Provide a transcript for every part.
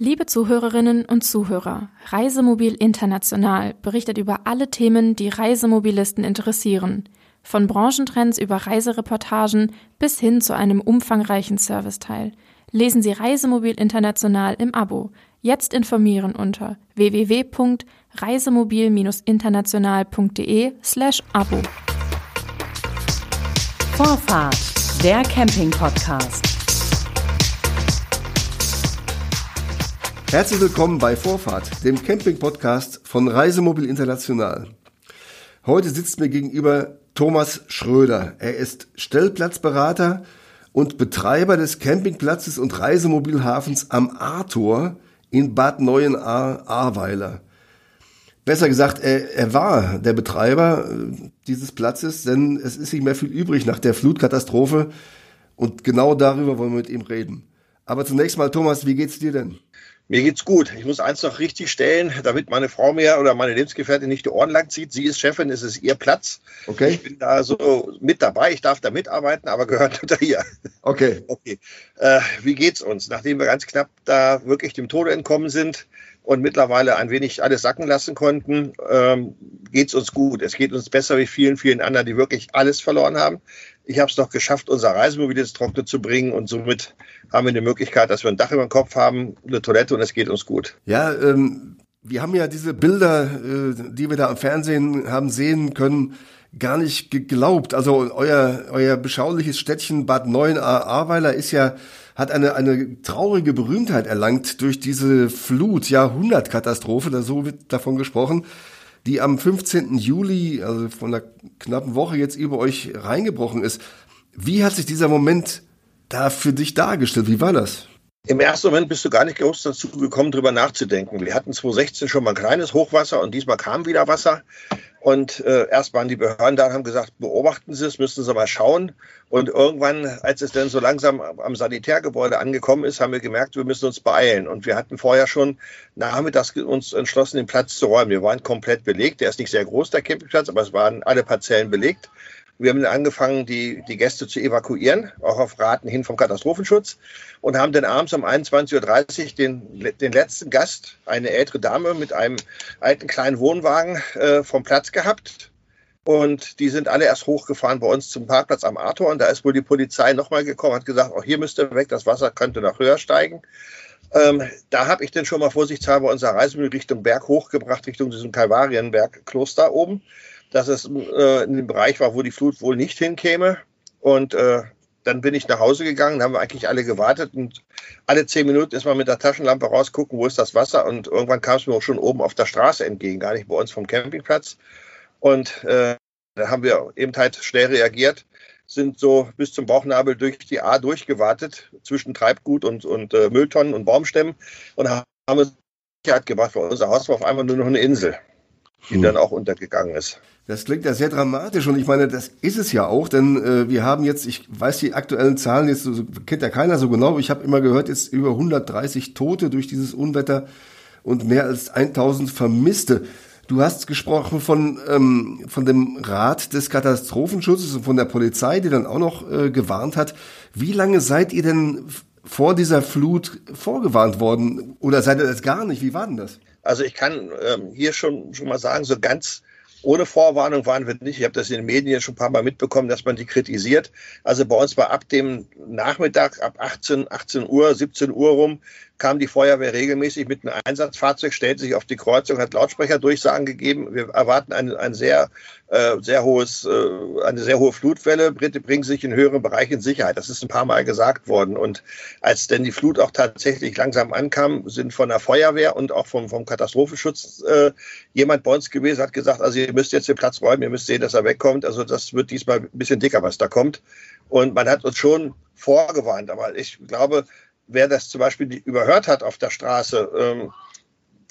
Liebe Zuhörerinnen und Zuhörer, Reisemobil International berichtet über alle Themen, die Reisemobilisten interessieren. Von Branchentrends über Reisereportagen bis hin zu einem umfangreichen Serviceteil. Lesen Sie Reisemobil International im Abo. Jetzt informieren unter www.reisemobil-international.de slash Abo. Vorfahrt, der Camping-Podcast. Herzlich willkommen bei Vorfahrt, dem Camping-Podcast von Reisemobil International. Heute sitzt mir gegenüber Thomas Schröder. Er ist Stellplatzberater und Betreiber des Campingplatzes und Reisemobilhafens am Arthur in Bad Neuenahr-Ahrweiler. Besser gesagt, er, er war der Betreiber äh, dieses Platzes, denn es ist nicht mehr viel übrig nach der Flutkatastrophe und genau darüber wollen wir mit ihm reden. Aber zunächst mal, Thomas, wie geht's dir denn? Mir geht's gut. Ich muss eins noch richtig stellen, damit meine Frau mir oder meine Lebensgefährtin nicht die Ohren lang zieht. Sie ist Chefin, es ist ihr Platz. Okay. Ich bin da so mit dabei. Ich darf da mitarbeiten, aber gehört unter ihr. Okay. Okay. Äh, wie geht's uns? Nachdem wir ganz knapp da wirklich dem Tode entkommen sind und mittlerweile ein wenig alles sacken lassen konnten, ähm, geht's uns gut. Es geht uns besser wie vielen, vielen anderen, die wirklich alles verloren haben ich habe es doch geschafft, unser Reisemobil ins Trockene zu bringen und somit haben wir die Möglichkeit, dass wir ein Dach über dem Kopf haben, eine Toilette und es geht uns gut. Ja, ähm, wir haben ja diese Bilder, äh, die wir da am Fernsehen haben sehen können, gar nicht geglaubt. Also euer, euer beschauliches Städtchen Bad Neuenahr-Ahrweiler ist ja hat eine, eine traurige Berühmtheit erlangt durch diese Flut, Jahrhundertkatastrophe, da so wird davon gesprochen die am 15. Juli, also von einer knappen Woche jetzt über euch reingebrochen ist. Wie hat sich dieser Moment da für dich dargestellt? Wie war das? Im ersten Moment bist du gar nicht groß dazu gekommen, darüber nachzudenken. Wir hatten 2016 schon mal ein kleines Hochwasser und diesmal kam wieder Wasser. Und äh, erst waren die Behörden da und haben gesagt, beobachten Sie es, müssen Sie mal schauen. Und irgendwann, als es dann so langsam am Sanitärgebäude angekommen ist, haben wir gemerkt, wir müssen uns beeilen. Und wir hatten vorher schon nachmittags uns entschlossen, den Platz zu räumen. Wir waren komplett belegt. Der ist nicht sehr groß, der Campingplatz, aber es waren alle Parzellen belegt. Wir haben angefangen, die, die Gäste zu evakuieren, auch auf Raten hin vom Katastrophenschutz und haben dann abends um 21.30 Uhr den, den letzten Gast, eine ältere Dame mit einem alten kleinen Wohnwagen äh, vom Platz gehabt. Und die sind alle erst hochgefahren bei uns zum Parkplatz am Arthur. Und da ist wohl die Polizei nochmal gekommen, hat gesagt, auch hier müsste weg, das Wasser könnte noch höher steigen. Ähm, da habe ich dann schon mal vorsichtshalber unser Reisemittel Richtung Berg hochgebracht, Richtung diesem Kalvarienberg-Kloster oben dass es äh, in dem Bereich war, wo die Flut wohl nicht hinkäme. Und äh, dann bin ich nach Hause gegangen, haben wir eigentlich alle gewartet. Und alle zehn Minuten ist man mit der Taschenlampe rausgucken, wo ist das Wasser. Und irgendwann kam es mir auch schon oben auf der Straße entgegen, gar nicht bei uns vom Campingplatz. Und äh, da haben wir eben halt schnell reagiert, sind so bis zum Bauchnabel durch die A durchgewartet, zwischen Treibgut und, und äh, Mülltonnen und Baumstämmen. Und haben uns Sicherheit gebracht, weil unser Haus war auf einmal nur noch eine Insel, die hm. dann auch untergegangen ist. Das klingt ja sehr dramatisch und ich meine, das ist es ja auch, denn äh, wir haben jetzt, ich weiß die aktuellen Zahlen jetzt, so, kennt ja keiner so genau, ich habe immer gehört, jetzt über 130 Tote durch dieses Unwetter und mehr als 1000 Vermisste. Du hast gesprochen von, ähm, von dem Rat des Katastrophenschutzes und von der Polizei, die dann auch noch äh, gewarnt hat. Wie lange seid ihr denn vor dieser Flut vorgewarnt worden oder seid ihr das gar nicht? Wie war denn das? Also ich kann ähm, hier schon, schon mal sagen, so ganz ohne Vorwarnung waren wir nicht. Ich habe das in den Medien schon ein paar Mal mitbekommen, dass man die kritisiert. Also bei uns war ab dem Nachmittag, ab 18, 18 Uhr, 17 Uhr rum, kam die Feuerwehr regelmäßig mit einem Einsatzfahrzeug, stellte sich auf die Kreuzung, hat Lautsprecherdurchsagen gegeben. Wir erwarten ein, ein sehr, äh, sehr hohes, äh, eine sehr hohe Flutwelle. Bitte bringen sich in höheren Bereichen in Sicherheit. Das ist ein paar Mal gesagt worden. Und als denn die Flut auch tatsächlich langsam ankam, sind von der Feuerwehr und auch vom, vom Katastrophenschutz äh, jemand bei uns gewesen, hat gesagt, also ihr müsst jetzt den Platz räumen, ihr müsst sehen, dass er wegkommt. Also das wird diesmal ein bisschen dicker, was da kommt. Und man hat uns schon vorgewarnt. Aber ich glaube, wer das zum Beispiel überhört hat auf der Straße, ähm,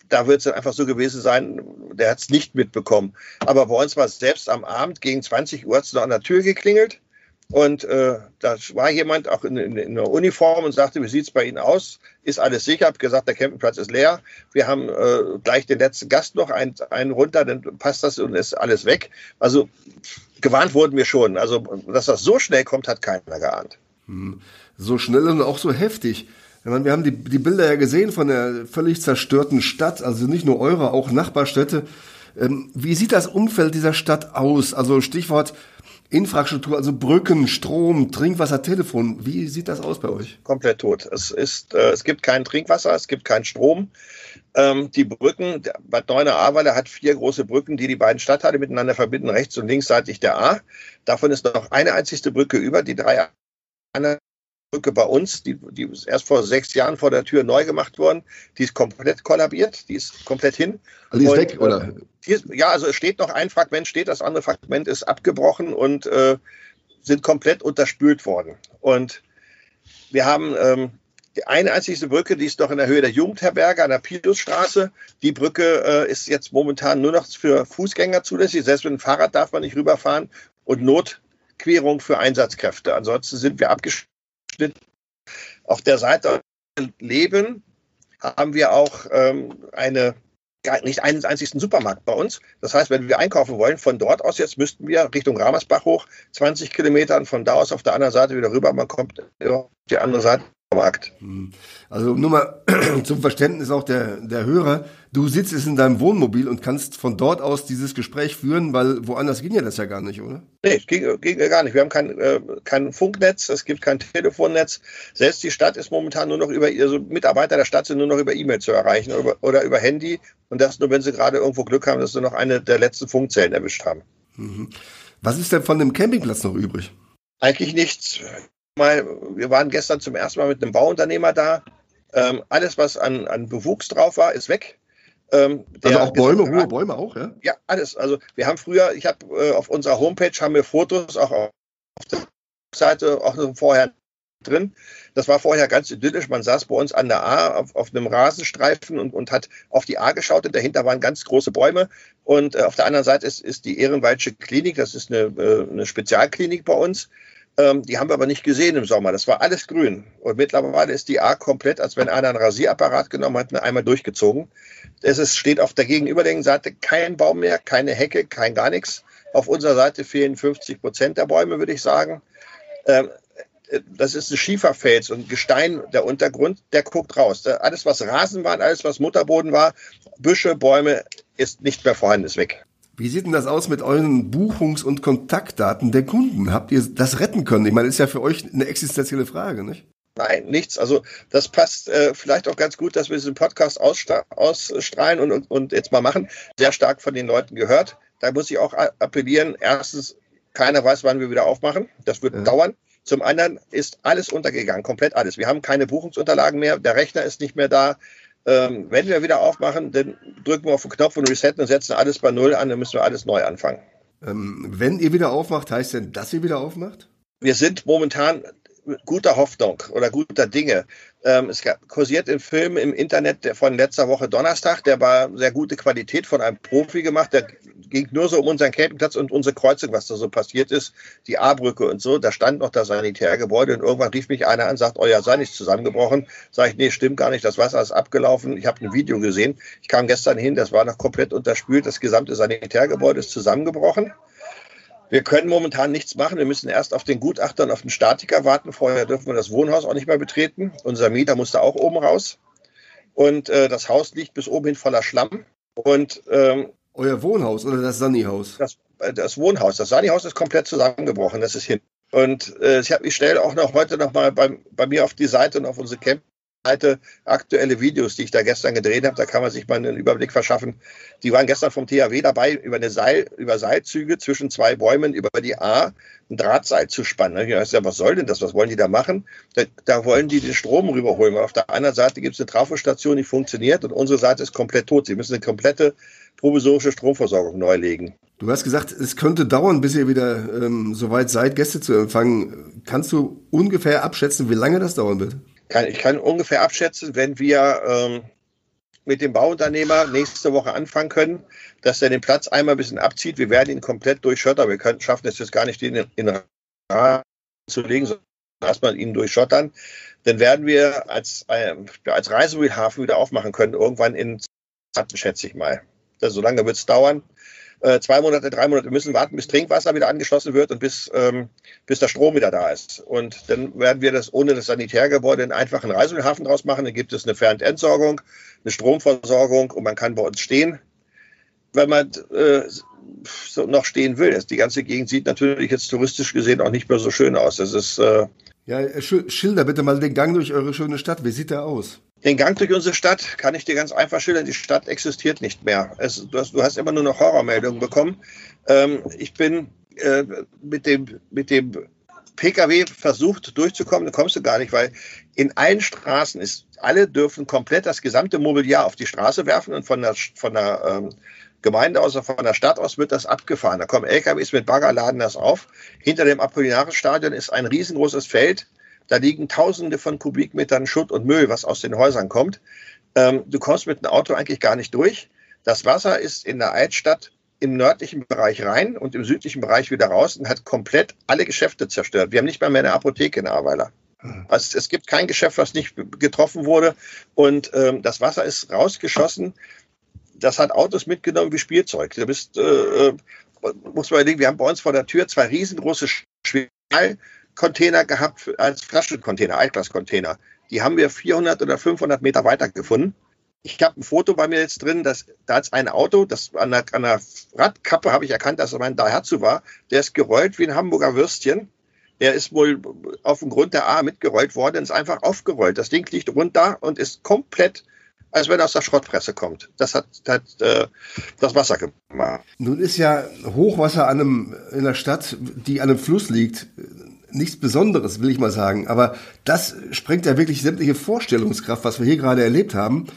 da wird es dann einfach so gewesen sein, der hat es nicht mitbekommen. Aber bei uns war es selbst am Abend gegen 20 Uhr hat es noch an der Tür geklingelt. Und äh, da war jemand auch in, in, in einer Uniform und sagte, wie sieht es bei Ihnen aus? Ist alles sicher? Ich habe gesagt, der Campingplatz ist leer. Wir haben äh, gleich den letzten Gast noch, einen, einen runter, dann passt das und ist alles weg. Also gewarnt wurden wir schon. Also, dass das so schnell kommt, hat keiner geahnt. Hm so schnell und auch so heftig. meine, wir haben die, die Bilder ja gesehen von der völlig zerstörten Stadt, also nicht nur eure, auch Nachbarstädte. Ähm, wie sieht das Umfeld dieser Stadt aus? Also Stichwort Infrastruktur, also Brücken, Strom, Trinkwasser, Telefon. Wie sieht das aus bei euch? Komplett tot. Es, ist, äh, es gibt kein Trinkwasser, es gibt keinen Strom. Ähm, die Brücken, Bad Neuenahr-Ahrweiler hat vier große Brücken, die die beiden Stadtteile miteinander verbinden, rechts und linksseitig der A. Davon ist noch eine einzigste Brücke über. Die drei anderen Brücke bei uns, die, die ist erst vor sechs Jahren vor der Tür neu gemacht worden. Die ist komplett kollabiert, die ist komplett hin. Also die ist und, weg, oder? Äh, ist, ja, also es steht noch ein Fragment, steht, das andere Fragment ist abgebrochen und äh, sind komplett unterspült worden. Und wir haben ähm, die eine einzige Brücke, die ist noch in der Höhe der Jugendherberge an der Pilusstraße. Die Brücke äh, ist jetzt momentan nur noch für Fußgänger zulässig. Selbst mit dem Fahrrad darf man nicht rüberfahren und Notquerung für Einsatzkräfte. Ansonsten sind wir abgeschnitten auf der Seite Leben haben wir auch ähm, eine nicht einen einzigen Supermarkt bei uns. Das heißt, wenn wir einkaufen wollen, von dort aus jetzt müssten wir Richtung Ramersbach hoch, 20 Kilometer und von da aus auf der anderen Seite wieder rüber. Man kommt auf die andere Seite Markt. Hm. Also nur mal zum Verständnis auch der, der Hörer. Du sitzt jetzt in deinem Wohnmobil und kannst von dort aus dieses Gespräch führen, weil woanders ging ja das ja gar nicht, oder? Nee, ging, ging gar nicht. Wir haben kein, äh, kein Funknetz, es gibt kein Telefonnetz. Selbst die Stadt ist momentan nur noch über, also Mitarbeiter der Stadt sind nur noch über E-Mail zu erreichen oder über, oder über Handy. Und das nur, wenn sie gerade irgendwo Glück haben, dass sie noch eine der letzten Funkzellen erwischt haben. Mhm. Was ist denn von dem Campingplatz noch übrig? Eigentlich nichts mal, wir waren gestern zum ersten Mal mit einem Bauunternehmer da. Ähm, alles, was an, an Bewuchs drauf war, ist weg. Ähm, also auch Bäume, hohe Bäume auch, ja? Ja, alles. Also wir haben früher, ich habe äh, auf unserer Homepage haben wir Fotos auch auf der Seite auch vorher drin. Das war vorher ganz idyllisch. Man saß bei uns an der A auf, auf einem Rasenstreifen und, und hat auf die A geschaut und dahinter waren ganz große Bäume. Und äh, auf der anderen Seite ist, ist die Ehrenwaldsche Klinik, das ist eine, äh, eine Spezialklinik bei uns. Ähm, die haben wir aber nicht gesehen im Sommer. Das war alles grün. Und mittlerweile ist die A komplett, als wenn einer einen Rasierapparat genommen hat und einmal durchgezogen. Es ist, steht auf der gegenüberliegenden Seite kein Baum mehr, keine Hecke, kein gar nichts. Auf unserer Seite fehlen 50 Prozent der Bäume, würde ich sagen. Ähm, das ist ein Schieferfels und Gestein, der Untergrund, der guckt raus. Alles, was Rasen war, alles, was Mutterboden war, Büsche, Bäume, ist nicht mehr vorhanden, ist weg. Wie sieht denn das aus mit euren Buchungs- und Kontaktdaten der Kunden? Habt ihr das retten können? Ich meine, ist ja für euch eine existenzielle Frage, nicht? Nein, nichts. Also das passt äh, vielleicht auch ganz gut, dass wir diesen Podcast ausstrahlen und, und, und jetzt mal machen. Sehr stark von den Leuten gehört. Da muss ich auch appellieren. Erstens, keiner weiß, wann wir wieder aufmachen. Das wird ja. dauern. Zum anderen ist alles untergegangen, komplett alles. Wir haben keine Buchungsunterlagen mehr. Der Rechner ist nicht mehr da. Ähm, wenn wir wieder aufmachen, dann drücken wir auf den Knopf und resetten und setzen alles bei Null an, dann müssen wir alles neu anfangen. Ähm, wenn ihr wieder aufmacht, heißt denn, dass ihr wieder aufmacht? Wir sind momentan guter Hoffnung oder guter Dinge. Ähm, es kursiert im Film im Internet von letzter Woche Donnerstag, der war sehr gute Qualität von einem Profi gemacht. Der ging nur so um unseren Campingplatz und unsere Kreuzung, was da so passiert ist, die A-Brücke und so. Da stand noch das Sanitärgebäude und irgendwann rief mich einer an, sagt, euer sei nicht zusammengebrochen. Sag ich, nee, stimmt gar nicht, das Wasser ist abgelaufen. Ich habe ein Video gesehen. Ich kam gestern hin, das war noch komplett unterspült. Das gesamte Sanitärgebäude ist zusammengebrochen. Wir können momentan nichts machen. Wir müssen erst auf den Gutachter und auf den Statiker warten. Vorher dürfen wir das Wohnhaus auch nicht mehr betreten. Unser Mieter musste auch oben raus. Und äh, das Haus liegt bis oben hin voller Schlamm. Und ähm, euer Wohnhaus oder das Sani-Haus? Das, äh, das, Wohnhaus. Das Sani-Haus ist komplett zusammengebrochen. Das ist hin. Und äh, ich, hab, ich stelle auch noch heute noch mal bei, bei mir auf die Seite und auf unsere Camp Seite aktuelle Videos, die ich da gestern gedreht habe. Da kann man sich mal einen Überblick verschaffen. Die waren gestern vom THW dabei, über eine Seil, über Seilzüge zwischen zwei Bäumen über die A ein Drahtseil zu spannen. Ich dachte, was soll denn das? Was wollen die da machen? Da, da wollen die den Strom rüberholen. Weil auf der anderen Seite gibt es eine Trafostation, die funktioniert und unsere Seite ist komplett tot. Sie müssen eine komplette provisorische Stromversorgung neu legen. Du hast gesagt, es könnte dauern, bis ihr wieder ähm, soweit seid, Gäste zu empfangen. Kannst du ungefähr abschätzen, wie lange das dauern wird? Kann, ich kann ungefähr abschätzen, wenn wir ähm, mit dem Bauunternehmer nächste Woche anfangen können, dass er den Platz einmal ein bisschen abzieht. Wir werden ihn komplett durchschottern. Wir können, schaffen es jetzt gar nicht, den in, Rahmen zu legen, sondern erstmal ihn durchschottern. Dann werden wir als, äh, als Reisemobilhafen wieder aufmachen können, irgendwann in Zeiten, schätze ich mal. Also, so lange wird es dauern. Äh, zwei Monate, drei Monate müssen warten, bis Trinkwasser wieder angeschlossen wird und bis, ähm, bis der Strom wieder da ist. Und dann werden wir das ohne das Sanitärgebäude einen einfachen Reisehafen draus machen. Dann gibt es eine Fernentsorgung, eine Stromversorgung und man kann bei uns stehen. Wenn man äh, so noch stehen will. Die ganze Gegend sieht natürlich jetzt touristisch gesehen auch nicht mehr so schön aus. Das ist äh, ja, äh, schilder bitte mal den Gang durch eure schöne Stadt. Wie sieht der aus? Den Gang durch unsere Stadt kann ich dir ganz einfach schildern. Die Stadt existiert nicht mehr. Es, du, hast, du, hast, immer nur noch Horrormeldungen bekommen. Ähm, ich bin äh, mit dem, mit dem Pkw versucht durchzukommen, da kommst du gar nicht, weil in allen Straßen ist, alle dürfen komplett das gesamte Mobiliar auf die Straße werfen und von der, von der ähm, Gemeinde aus, von der Stadt aus wird das abgefahren. Da kommen LKWs mit Bagger, laden das auf. Hinter dem Apollinaris-Stadion ist ein riesengroßes Feld. Da liegen Tausende von Kubikmetern Schutt und Müll, was aus den Häusern kommt. Ähm, du kommst mit dem Auto eigentlich gar nicht durch. Das Wasser ist in der Altstadt im nördlichen Bereich rein und im südlichen Bereich wieder raus und hat komplett alle Geschäfte zerstört. Wir haben nicht mal mehr eine Apotheke in Ahrweiler. Also es gibt kein Geschäft, was nicht getroffen wurde. Und ähm, das Wasser ist rausgeschossen das hat Autos mitgenommen wie Spielzeug. Du bist, äh, äh muss man überlegen, wir haben bei uns vor der Tür zwei riesengroße Schwallcontainer gehabt als Flaschencontainer, Altglascontainer. Die haben wir 400 oder 500 Meter weiter gefunden. Ich habe ein Foto bei mir jetzt drin, dass da ist ein Auto, das an der, an der Radkappe habe ich erkannt, dass es mein Daihatsu war. Der ist gerollt wie ein Hamburger Würstchen. Der ist wohl auf dem Grund der A mitgerollt worden, ist einfach aufgerollt. Das Ding liegt runter und ist komplett als wenn er aus der Schrottpresse kommt. Das hat, hat äh, das Wasser gemacht. Nun ist ja Hochwasser an einem, in einer Stadt, die an einem Fluss liegt, nichts Besonderes, will ich mal sagen. Aber das sprengt ja wirklich sämtliche Vorstellungskraft, was wir hier gerade erlebt haben.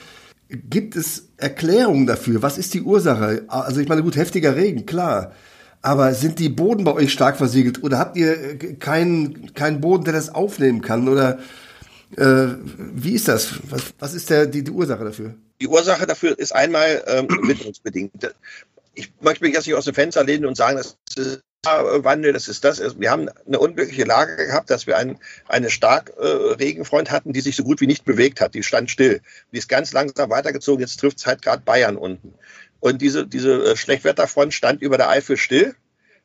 Gibt es Erklärungen dafür? Was ist die Ursache? Also ich meine, gut, heftiger Regen, klar. Aber sind die Boden bei euch stark versiegelt oder habt ihr keinen, keinen Boden, der das aufnehmen kann? Oder äh, wie ist das? Was, was ist der, die, die, Ursache dafür? Die Ursache dafür ist einmal ähm, witterungsbedingt. Ich möchte mich jetzt nicht aus dem Fenster lehnen und sagen, das Wandel, das ist das. Wir haben eine unglückliche Lage gehabt, dass wir einen, eine stark äh, Regenfront hatten, die sich so gut wie nicht bewegt hat. Die stand still. Die ist ganz langsam weitergezogen. Jetzt trifft es halt gerade Bayern unten. Und diese, diese äh, Schlechtwetterfront stand über der Eifel still.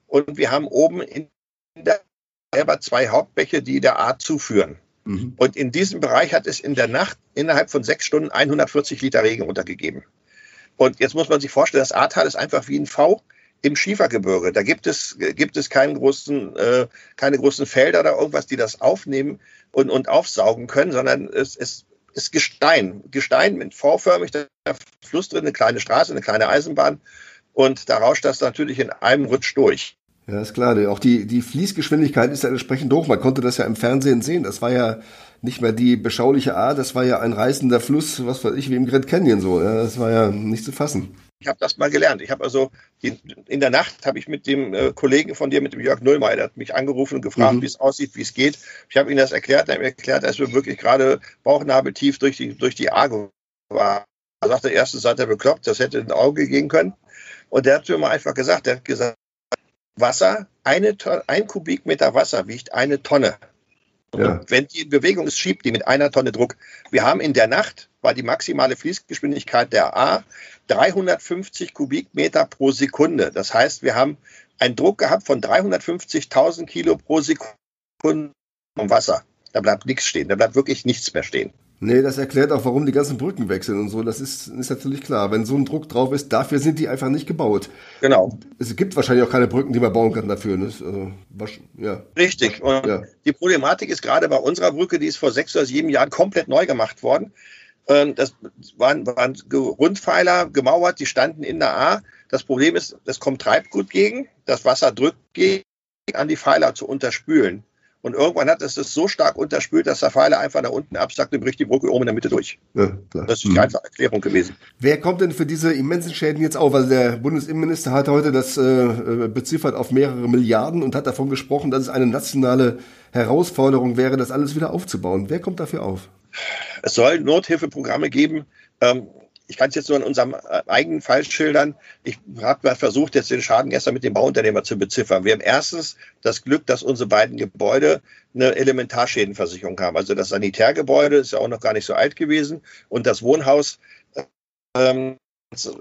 Und wir haben oben in der selber zwei Hauptbäche, die der A zuführen. Mhm. Und in diesem Bereich hat es in der Nacht innerhalb von sechs Stunden 140 Liter Regen runtergegeben. Und jetzt muss man sich vorstellen, das Ahrtal ist einfach wie ein V im Schiefergebirge. Da gibt es, gibt es keinen großen, äh, keine großen Felder oder irgendwas, die das aufnehmen und, und aufsaugen können, sondern es, es ist Gestein. Gestein mit V-förmig, der Fluss drin, eine kleine Straße, eine kleine Eisenbahn. Und da rauscht das natürlich in einem Rutsch durch. Ja, ist klar. Auch die, die Fließgeschwindigkeit ist ja entsprechend hoch. Man konnte das ja im Fernsehen sehen. Das war ja nicht mehr die beschauliche A, das war ja ein reißender Fluss, was weiß ich, wie im Grand Canyon so. Ja, das war ja nicht zu fassen. Ich habe das mal gelernt. Ich habe also die, in der Nacht habe ich mit dem äh, Kollegen von dir, mit dem Jörg Nullmeier, der hat mich angerufen und gefragt, mhm. wie es aussieht, wie es geht. Ich habe ihm das erklärt. Er hat mir erklärt, dass wir wirklich gerade bauchnabeltief durch die durch die A war. Er sagte, erstens seid ihr bekloppt, das hätte ein Auge gehen können. Und der hat mir mal einfach gesagt, der hat gesagt, Wasser, eine Tonne, ein Kubikmeter Wasser wiegt eine Tonne. Ja. wenn die in Bewegung ist, schiebt die mit einer Tonne Druck. Wir haben in der Nacht, war die maximale Fließgeschwindigkeit der A 350 Kubikmeter pro Sekunde. Das heißt, wir haben einen Druck gehabt von 350.000 Kilo pro Sekunde vom Wasser. Da bleibt nichts stehen, da bleibt wirklich nichts mehr stehen. Nee, das erklärt auch, warum die ganzen Brücken wechseln und so. Das ist, ist natürlich klar. Wenn so ein Druck drauf ist, dafür sind die einfach nicht gebaut. Genau. Es gibt wahrscheinlich auch keine Brücken, die man bauen kann dafür. Ne? Also, ja. Richtig. Und ja. die Problematik ist gerade bei unserer Brücke, die ist vor sechs oder sieben Jahren komplett neu gemacht worden. Ähm, das waren, waren Rundpfeiler gemauert, die standen in der A. Das Problem ist, es kommt Treibgut gegen, das Wasser drückt gegen an die Pfeiler zu unterspülen. Und irgendwann hat es das so stark unterspült, dass der Pfeiler einfach nach unten absackt und bricht die Brücke oben in der Mitte durch. Ja, das ist die mhm. einfache Erklärung gewesen. Wer kommt denn für diese immensen Schäden jetzt auf? Also der Bundesinnenminister hat heute das äh, beziffert auf mehrere Milliarden und hat davon gesprochen, dass es eine nationale Herausforderung wäre, das alles wieder aufzubauen. Wer kommt dafür auf? Es soll Nothilfeprogramme geben. Ähm, ich kann es jetzt nur in unserem äh, eigenen Fall schildern. Ich habe versucht, jetzt den Schaden gestern mit dem Bauunternehmer zu beziffern. Wir haben erstens das Glück, dass unsere beiden Gebäude eine Elementarschädenversicherung haben. Also das Sanitärgebäude ist ja auch noch gar nicht so alt gewesen und das Wohnhaus ähm,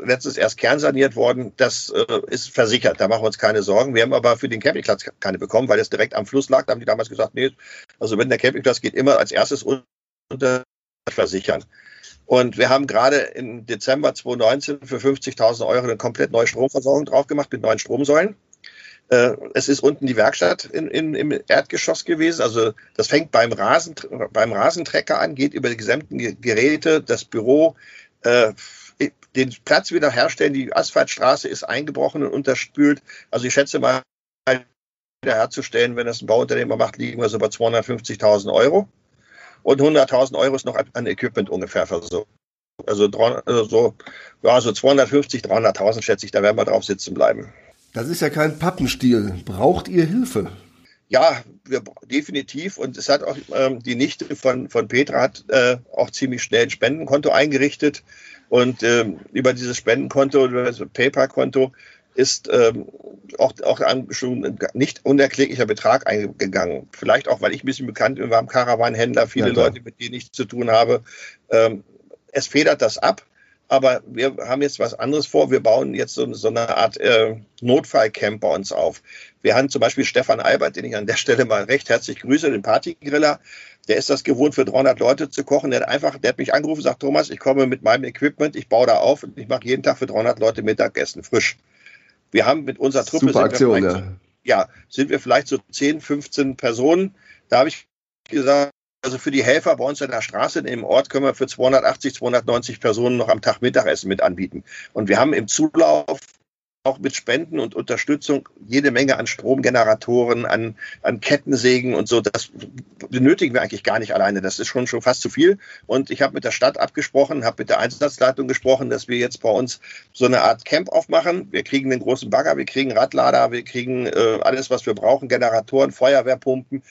letztes erst kernsaniert worden. Das äh, ist versichert, da machen wir uns keine Sorgen. Wir haben aber für den Campingplatz keine bekommen, weil es direkt am Fluss lag. Da haben die damals gesagt, nee, also wenn der Campingplatz geht, immer als erstes unter versichern. Und wir haben gerade im Dezember 2019 für 50.000 Euro eine komplett neue Stromversorgung drauf gemacht mit neuen Stromsäulen. Äh, es ist unten die Werkstatt in, in, im Erdgeschoss gewesen. Also das fängt beim, Rasen, beim Rasentrecker an, geht über die gesamten Geräte, das Büro, äh, den Platz wieder herstellen. Die Asphaltstraße ist eingebrochen und unterspült. Also ich schätze mal, wiederherzustellen, wenn das ein Bauunternehmer macht, liegen wir so bei 250.000 Euro. Und 100.000 Euro ist noch an Equipment ungefähr versorgt. Also, also so, ja, so 250, 300.000 schätze ich, da werden wir drauf sitzen bleiben. Das ist ja kein Pappenstiel. Braucht ihr Hilfe? Ja, wir, definitiv. Und es hat auch ähm, die Nichte von, von Petra hat äh, auch ziemlich schnell ein Spendenkonto eingerichtet. Und ähm, über dieses Spendenkonto, über das PayPal-Konto, ist ähm, auch, auch ein schon ein nicht unerkläglicher Betrag eingegangen. Vielleicht auch, weil ich ein bisschen bekannt bin, wir haben Karawanhändler, viele ja, Leute, mit denen ich zu tun habe. Ähm, es federt das ab. Aber wir haben jetzt was anderes vor. Wir bauen jetzt so, so eine Art äh, Notfallcamp bei uns auf. Wir haben zum Beispiel Stefan Albert, den ich an der Stelle mal recht herzlich grüße, den Partygriller. Der ist das gewohnt, für 300 Leute zu kochen. Der hat einfach, der hat mich angerufen und sagt, Thomas, ich komme mit meinem Equipment, ich baue da auf und ich mache jeden Tag für 300 Leute Mittagessen, frisch. Wir haben mit unserer Truppe, Super Aktion, ja. Ja, sind wir vielleicht so 10, 15 Personen. Da habe ich gesagt, also für die Helfer bei uns in der Straße, im Ort können wir für 280, 290 Personen noch am Tag Mittagessen mit anbieten. Und wir haben im Zulauf auch mit Spenden und Unterstützung jede Menge an Stromgeneratoren, an, an Kettensägen und so. Das benötigen wir eigentlich gar nicht alleine. Das ist schon, schon fast zu viel. Und ich habe mit der Stadt abgesprochen, habe mit der Einsatzleitung gesprochen, dass wir jetzt bei uns so eine Art Camp aufmachen. Wir kriegen den großen Bagger, wir kriegen Radlader, wir kriegen äh, alles, was wir brauchen, Generatoren, Feuerwehrpumpen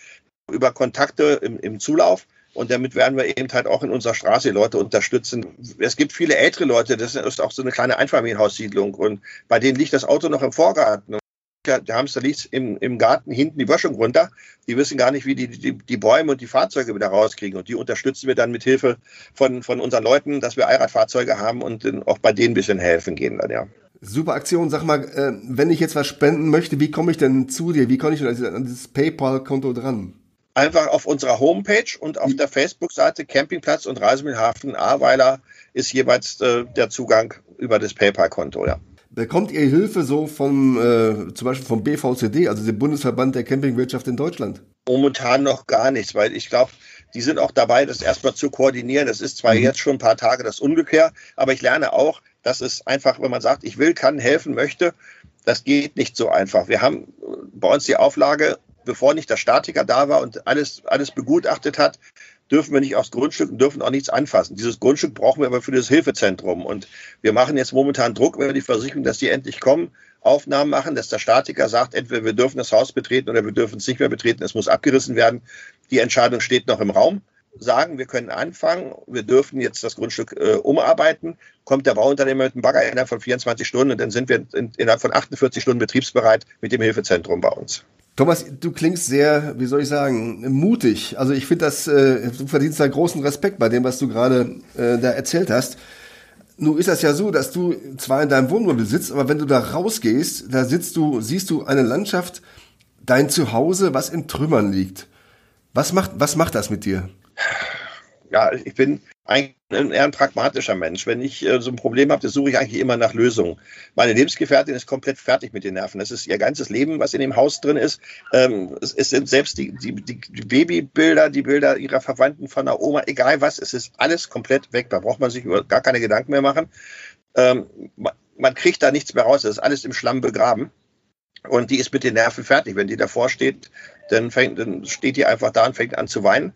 über Kontakte im, im Zulauf. Und damit werden wir eben halt auch in unserer Straße Leute unterstützen. Es gibt viele ältere Leute, das ist auch so eine kleine Einfamilienhaussiedlung. Und bei denen liegt das Auto noch im Vorgarten. Der Hamster liegt im, im Garten hinten die Böschung runter. Die wissen gar nicht, wie die, die, die Bäume und die Fahrzeuge wieder rauskriegen. Und die unterstützen wir dann mit Hilfe von, von unseren Leuten, dass wir Allradfahrzeuge haben und auch bei denen ein bisschen helfen gehen dann, ja. Super Aktion. Sag mal, äh, wenn ich jetzt was spenden möchte, wie komme ich denn zu dir? Wie komme ich denn an dieses PayPal-Konto dran? Einfach auf unserer Homepage und auf der Facebook-Seite Campingplatz und Reisemühlhafen Ahrweiler ist jeweils äh, der Zugang über das PayPal-Konto, ja. Bekommt ihr Hilfe so vom, äh, zum Beispiel vom BVCD, also dem Bundesverband der Campingwirtschaft in Deutschland? Momentan noch gar nichts, weil ich glaube, die sind auch dabei, das erstmal zu koordinieren. Das ist zwar mhm. jetzt schon ein paar Tage das Ungefähr, aber ich lerne auch, dass es einfach, wenn man sagt, ich will, kann, helfen möchte, das geht nicht so einfach. Wir haben bei uns die Auflage, bevor nicht der Statiker da war und alles, alles begutachtet hat, dürfen wir nicht aufs Grundstück und dürfen auch nichts anfassen. Dieses Grundstück brauchen wir aber für das Hilfezentrum. Und wir machen jetzt momentan Druck über die Versicherung, dass die endlich kommen, Aufnahmen machen, dass der Statiker sagt, entweder wir dürfen das Haus betreten oder wir dürfen es nicht mehr betreten, es muss abgerissen werden. Die Entscheidung steht noch im Raum. Sagen, wir können anfangen, wir dürfen jetzt das Grundstück äh, umarbeiten, kommt der Bauunternehmer mit dem Bagger innerhalb von 24 Stunden und dann sind wir in, innerhalb von 48 Stunden betriebsbereit mit dem Hilfezentrum bei uns. Thomas, du klingst sehr, wie soll ich sagen, mutig. Also ich finde das, äh, du verdienst da großen Respekt bei dem, was du gerade äh, da erzählt hast. Nun ist das ja so, dass du zwar in deinem Wohnmobil sitzt, aber wenn du da rausgehst, da sitzt du, siehst du eine Landschaft, dein Zuhause, was in Trümmern liegt. Was macht, was macht das mit dir? Ja, ich bin ein, eher ein pragmatischer Mensch. Wenn ich äh, so ein Problem habe, suche ich eigentlich immer nach Lösungen. Meine Lebensgefährtin ist komplett fertig mit den Nerven. Das ist ihr ganzes Leben, was in dem Haus drin ist. Ähm, es, es, sind selbst die, die, die Babybilder, die Bilder ihrer Verwandten von der Oma, egal was, es ist alles komplett weg. Da braucht man sich über gar keine Gedanken mehr machen. Ähm, man, man kriegt da nichts mehr raus. Das ist alles im Schlamm begraben. Und die ist mit den Nerven fertig. Wenn die davor steht, dann, fängt, dann steht die einfach da und fängt an zu weinen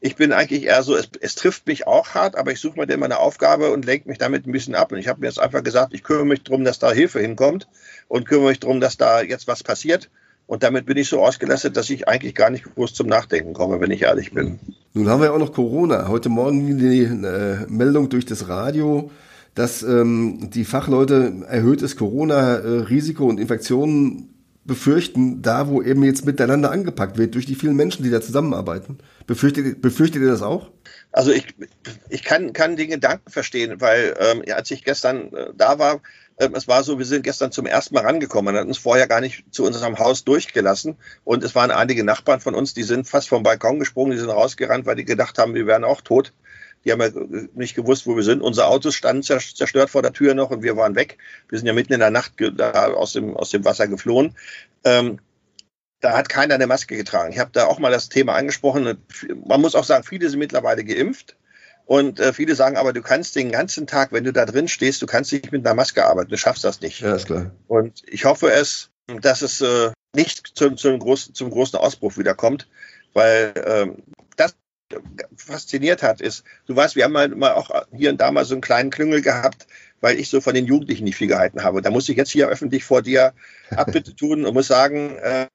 ich bin eigentlich eher so, es, es trifft mich auch hart, aber ich suche mir immer eine Aufgabe und lenke mich damit ein bisschen ab. Und ich habe mir jetzt einfach gesagt, ich kümmere mich darum, dass da Hilfe hinkommt und kümmere mich darum, dass da jetzt was passiert. Und damit bin ich so ausgelastet, dass ich eigentlich gar nicht groß zum Nachdenken komme, wenn ich ehrlich bin. Nun haben wir auch noch Corona. Heute Morgen die äh, Meldung durch das Radio, dass ähm, die Fachleute erhöhtes Corona-Risiko und Infektionen befürchten, da wo eben jetzt miteinander angepackt wird, durch die vielen Menschen, die da zusammenarbeiten. Befürchtet, befürchtet ihr das auch? Also ich, ich kann, kann den Gedanken verstehen, weil ähm, als ich gestern äh, da war, äh, es war so, wir sind gestern zum ersten Mal rangekommen. Man hat uns vorher gar nicht zu unserem Haus durchgelassen. Und es waren einige Nachbarn von uns, die sind fast vom Balkon gesprungen, die sind rausgerannt, weil die gedacht haben, wir wären auch tot. Die haben ja nicht gewusst, wo wir sind. Unsere Autos standen zerstört vor der Tür noch und wir waren weg. Wir sind ja mitten in der Nacht aus dem, aus dem Wasser geflohen. Ähm, da hat keiner eine Maske getragen. Ich habe da auch mal das Thema angesprochen. Man muss auch sagen, viele sind mittlerweile geimpft. Und äh, viele sagen aber, du kannst den ganzen Tag, wenn du da drin stehst, du kannst nicht mit einer Maske arbeiten. Du schaffst das nicht. Ja, ist klar. Und ich hoffe es, dass es äh, nicht zum, zum, großen, zum großen Ausbruch wiederkommt, weil ähm, das fasziniert hat, ist, du weißt, wir haben mal, mal auch hier und da mal so einen kleinen Klüngel gehabt, weil ich so von den Jugendlichen nicht viel gehalten habe. Da muss ich jetzt hier öffentlich vor dir Abbitte tun und muss sagen, äh,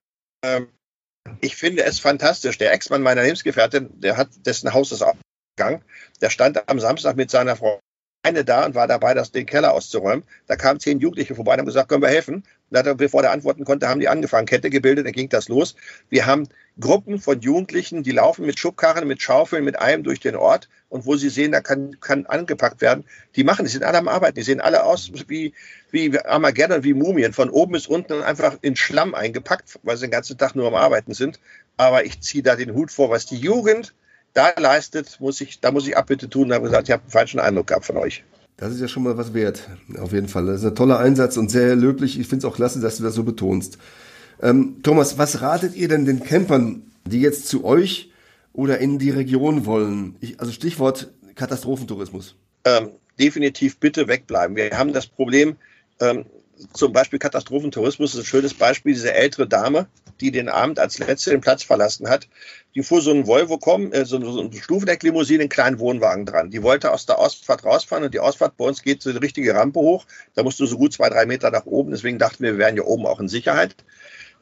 ich finde es fantastisch. Der Ex-Mann meiner Lebensgefährtin, der hat dessen Haus ist aufgegangen. Der stand am Samstag mit seiner Frau eine da und war dabei, das, den Keller auszuräumen. Da kamen zehn Jugendliche vorbei und haben gesagt, können wir helfen? Und er, bevor der antworten konnte, haben die angefangen, Kette gebildet, dann ging das los. Wir haben Gruppen von Jugendlichen, die laufen mit Schubkarren, mit Schaufeln, mit allem durch den Ort und wo sie sehen, da kann, kann angepackt werden. Die machen, die sind alle am Arbeiten, die sehen alle aus wie, wie Armageddon, wie Mumien, von oben bis unten einfach in Schlamm eingepackt, weil sie den ganzen Tag nur am Arbeiten sind. Aber ich ziehe da den Hut vor, was die Jugend da leistet, muss ich, da muss ich Abbitte tun und habe gesagt, ich habe einen falschen Eindruck gehabt von euch. Das ist ja schon mal was wert, auf jeden Fall. Das ist ein toller Einsatz und sehr löblich. Ich finde es auch klasse, dass du das so betonst. Ähm, Thomas, was ratet ihr denn den Campern, die jetzt zu euch oder in die Region wollen? Ich, also Stichwort Katastrophentourismus. Ähm, definitiv bitte wegbleiben. Wir haben das Problem, ähm, zum Beispiel Katastrophentourismus ist ein schönes Beispiel, diese ältere Dame, die den Abend als letzte den Platz verlassen hat, die fuhr so ein Volvo kommen, äh, so, so eine Stufendecklimousine, einen kleinen Wohnwagen dran. Die wollte aus der Ausfahrt rausfahren und die Ausfahrt bei uns geht so eine richtige Rampe hoch. Da musst du so gut zwei, drei Meter nach oben. Deswegen dachten wir, wir wären ja oben auch in Sicherheit.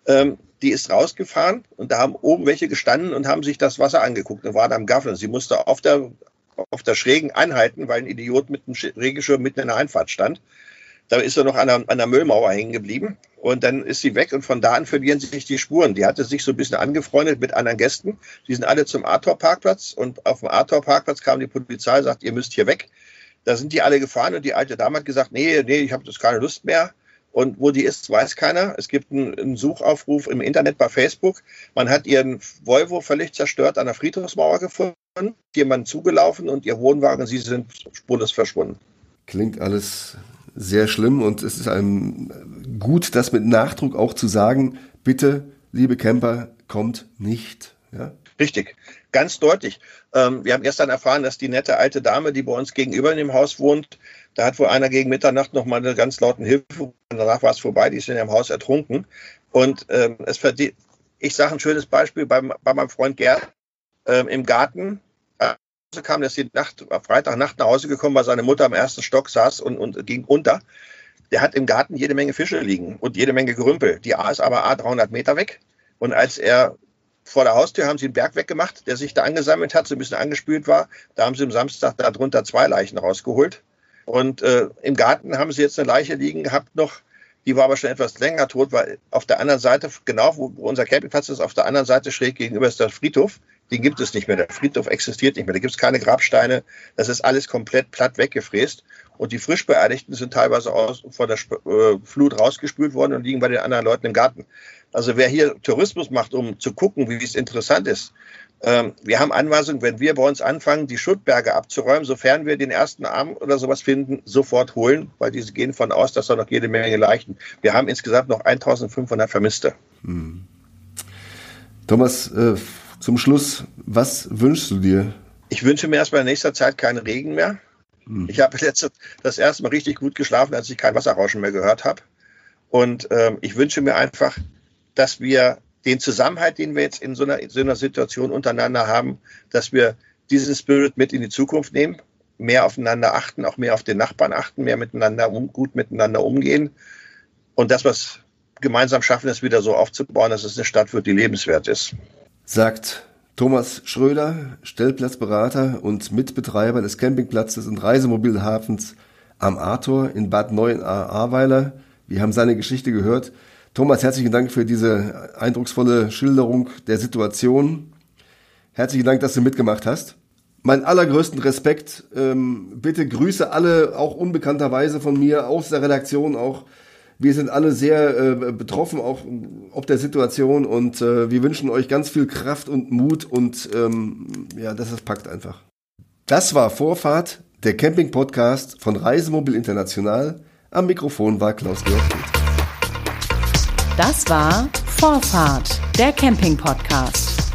Ähm, die ist rausgefahren und da haben oben welche gestanden und haben sich das Wasser angeguckt und waren am Gaffeln. Sie musste auf der, auf der Schrägen anhalten, weil ein Idiot mit einem Regenschirm mitten in der Einfahrt stand. Da ist er noch an der, an der Müllmauer hängen geblieben. Und dann ist sie weg und von da an verlieren sich die Spuren. Die hatte sich so ein bisschen angefreundet mit anderen Gästen. Die sind alle zum Arthur-Parkplatz und auf dem Arthur-Parkplatz kam die Polizei, sagt, ihr müsst hier weg. Da sind die alle gefahren und die alte Dame hat gesagt, nee, nee, ich habe das keine Lust mehr. Und wo die ist, weiß keiner. Es gibt einen, einen, Suchaufruf im Internet bei Facebook. Man hat ihren Volvo völlig zerstört an der Friedhofsmauer gefunden, jemand zugelaufen und ihr Wohnwagen, sie sind spurlos verschwunden. Klingt alles sehr schlimm und es ist einem gut, das mit Nachdruck auch zu sagen, bitte, liebe Camper, kommt nicht. Ja? Richtig, ganz deutlich. Ähm, wir haben gestern erfahren, dass die nette alte Dame, die bei uns gegenüber in dem Haus wohnt, da hat wohl einer gegen Mitternacht noch mal eine ganz lauten Hilfe. Danach war es vorbei, die ist in ihrem Haus ertrunken. Und ähm, es verdient, ich sage ein schönes Beispiel bei, bei meinem Freund Gerd ähm, im Garten kam, der ist die Nacht, Freitagnacht nach Hause gekommen, weil seine Mutter am ersten Stock saß und, und ging unter. Der hat im Garten jede Menge Fische liegen und jede Menge Gerümpel. Die A ist aber A 300 Meter weg. Und als er vor der Haustür haben sie einen Berg weggemacht, der sich da angesammelt hat, so ein bisschen angespült war. Da haben sie am Samstag darunter zwei Leichen rausgeholt. Und äh, im Garten haben sie jetzt eine Leiche liegen gehabt noch, die war aber schon etwas länger tot, weil auf der anderen Seite, genau wo unser Campingplatz ist, auf der anderen Seite schräg gegenüber ist der Friedhof den gibt es nicht mehr. Der Friedhof existiert nicht mehr. Da gibt es keine Grabsteine. Das ist alles komplett platt weggefräst. Und die frisch Beerdigten sind teilweise aus, von der äh, Flut rausgespült worden und liegen bei den anderen Leuten im Garten. Also wer hier Tourismus macht, um zu gucken, wie es interessant ist, ähm, wir haben Anweisungen, wenn wir bei uns anfangen, die Schuttberge abzuräumen, sofern wir den ersten Arm oder sowas finden, sofort holen, weil diese gehen von aus, dass da noch jede Menge Leichen. Wir haben insgesamt noch 1500 Vermisste. Hm. Thomas, äh, zum Schluss, was wünschst du dir? Ich wünsche mir erstmal in nächster Zeit keinen Regen mehr. Hm. Ich habe letzte, das erste Mal richtig gut geschlafen, als ich kein Wasserrauschen mehr gehört habe. Und ähm, ich wünsche mir einfach, dass wir den Zusammenhalt, den wir jetzt in so einer, in so einer Situation untereinander haben, dass wir diesen Spirit mit in die Zukunft nehmen, mehr aufeinander achten, auch mehr auf den Nachbarn achten, mehr miteinander um, gut miteinander umgehen und das, was gemeinsam schaffen, es wieder so aufzubauen, dass es eine Stadt wird, die lebenswert ist sagt Thomas Schröder, Stellplatzberater und Mitbetreiber des Campingplatzes und Reisemobilhafens am Arthur in Bad Neuenahr-Ahrweiler. Wir haben seine Geschichte gehört. Thomas, herzlichen Dank für diese eindrucksvolle Schilderung der Situation. Herzlichen Dank, dass du mitgemacht hast. meinen allergrößten Respekt. Ähm, bitte grüße alle, auch unbekannterweise von mir, aus der Redaktion auch. Wir sind alle sehr äh, betroffen, auch ob der Situation und äh, wir wünschen euch ganz viel Kraft und Mut und ähm, ja, dass es packt einfach. Das war Vorfahrt, der Camping-Podcast von Reisemobil International. Am Mikrofon war Klaus-Georg Das war Vorfahrt, der Camping-Podcast.